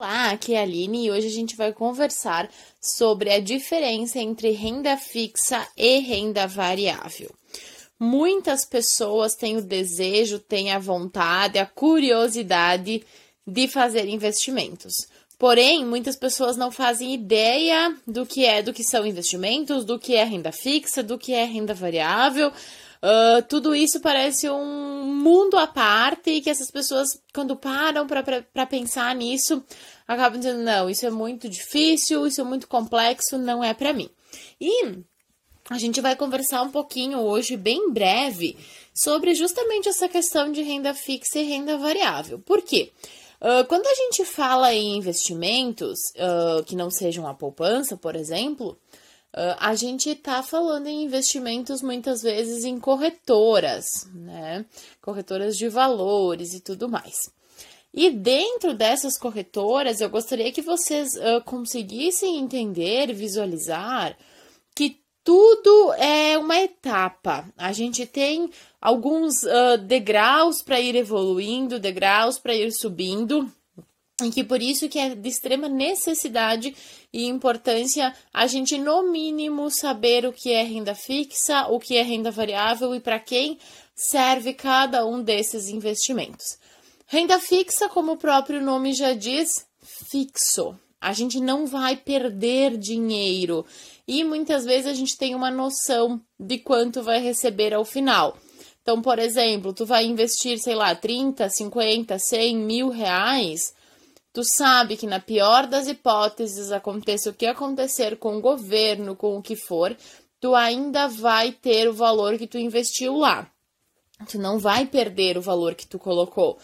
Olá, aqui é a Aline e hoje a gente vai conversar sobre a diferença entre renda fixa e renda variável. Muitas pessoas têm o desejo, têm a vontade, a curiosidade de fazer investimentos. Porém, muitas pessoas não fazem ideia do que é, do que são investimentos, do que é renda fixa, do que é renda variável. Uh, tudo isso parece um mundo à parte e que essas pessoas, quando param para pensar nisso, acabam dizendo: não, isso é muito difícil, isso é muito complexo, não é para mim. E a gente vai conversar um pouquinho hoje, bem breve, sobre justamente essa questão de renda fixa e renda variável. Por quê? Uh, quando a gente fala em investimentos uh, que não sejam a poupança, por exemplo, Uh, a gente está falando em investimentos muitas vezes em corretoras, né? Corretoras de valores e tudo mais. E dentro dessas corretoras, eu gostaria que vocês uh, conseguissem entender, visualizar que tudo é uma etapa. A gente tem alguns uh, degraus para ir evoluindo, degraus para ir subindo e que por isso que é de extrema necessidade e importância a gente no mínimo saber o que é renda fixa, o que é renda variável e para quem serve cada um desses investimentos. Renda fixa, como o próprio nome já diz, fixo. A gente não vai perder dinheiro e muitas vezes a gente tem uma noção de quanto vai receber ao final. Então, por exemplo, tu vai investir, sei lá, 30, 50, 100 mil reais Tu sabe que, na pior das hipóteses, aconteça o que acontecer com o governo, com o que for, tu ainda vai ter o valor que tu investiu lá. Tu não vai perder o valor que tu colocou.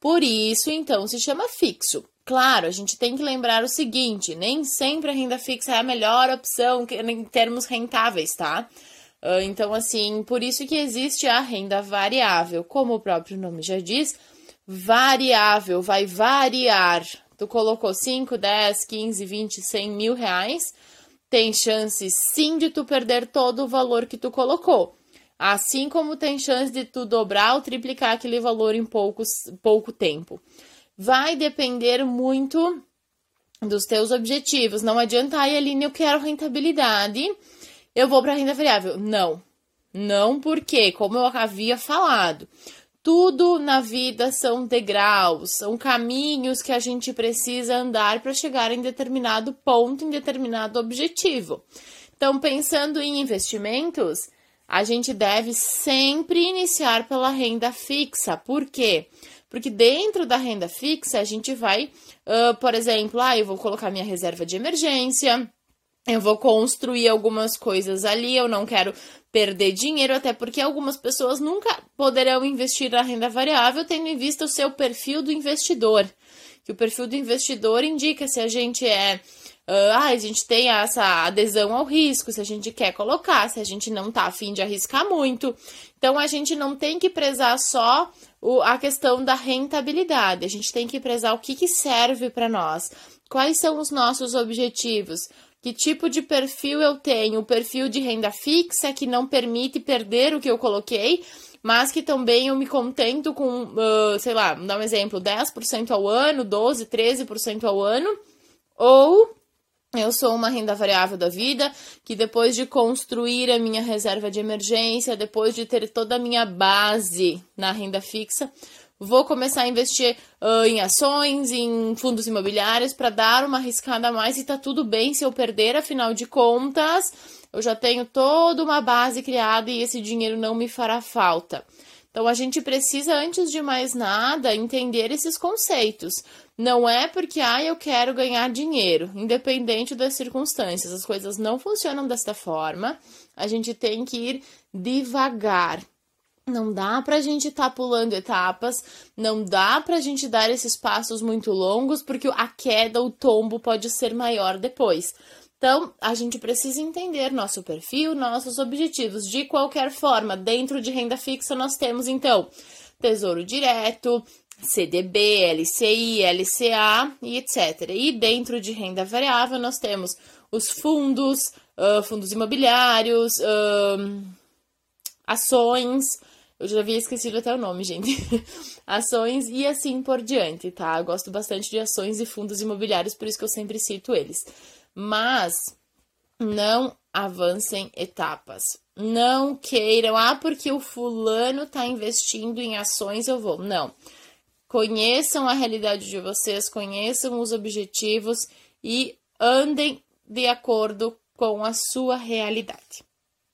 Por isso, então, se chama fixo. Claro, a gente tem que lembrar o seguinte: nem sempre a renda fixa é a melhor opção em termos rentáveis, tá? Ah, então, assim, por isso que existe a renda variável. Como o próprio nome já diz, variável, vai variar. Tu colocou 5, 10, 15, 20, 100 mil reais, tem chance sim de tu perder todo o valor que tu colocou. Assim como tem chance de tu dobrar ou triplicar aquele valor em pouco tempo. Vai depender muito dos teus objetivos. Não adianta, ai, Aline, eu quero rentabilidade, eu vou para renda variável. Não. Não porque, como eu havia falado, tudo na vida são degraus, são caminhos que a gente precisa andar para chegar em determinado ponto, em determinado objetivo. Então, pensando em investimentos, a gente deve sempre iniciar pela renda fixa. Por quê? Porque dentro da renda fixa a gente vai, uh, por exemplo, ah, eu vou colocar minha reserva de emergência, eu vou construir algumas coisas ali, eu não quero perder dinheiro, até porque algumas pessoas nunca poderão investir na renda variável tendo em vista o seu perfil do investidor. Que o perfil do investidor indica se a gente é. Uh, ah, a gente tem essa adesão ao risco, se a gente quer colocar, se a gente não tá afim de arriscar muito. Então, a gente não tem que prezar só o, a questão da rentabilidade, a gente tem que prezar o que, que serve para nós, quais são os nossos objetivos, que tipo de perfil eu tenho? O perfil de renda fixa, que não permite perder o que eu coloquei, mas que também eu me contento com, uh, sei lá, dar um exemplo, 10% ao ano, 12%, 13% ao ano, ou eu sou uma renda variável da vida, que depois de construir a minha reserva de emergência, depois de ter toda a minha base na renda fixa, vou começar a investir uh, em ações, em fundos imobiliários para dar uma arriscada a mais e tá tudo bem se eu perder, afinal de contas, eu já tenho toda uma base criada e esse dinheiro não me fará falta. Então a gente precisa, antes de mais nada, entender esses conceitos. Não é porque ah, eu quero ganhar dinheiro, independente das circunstâncias. As coisas não funcionam desta forma. A gente tem que ir devagar. Não dá para a gente estar tá pulando etapas, não dá para a gente dar esses passos muito longos, porque a queda, o tombo pode ser maior depois. Então, a gente precisa entender nosso perfil, nossos objetivos. De qualquer forma, dentro de renda fixa, nós temos então Tesouro Direto, CDB, LCI, LCA e etc. E dentro de renda variável, nós temos os fundos, uh, fundos imobiliários, uh, ações Eu já havia esquecido até o nome, gente. ações e assim por diante, tá? Eu gosto bastante de ações e fundos imobiliários, por isso que eu sempre cito eles. Mas não avancem etapas. Não queiram, ah, porque o fulano tá investindo em ações, eu vou. Não. Conheçam a realidade de vocês, conheçam os objetivos e andem de acordo com a sua realidade.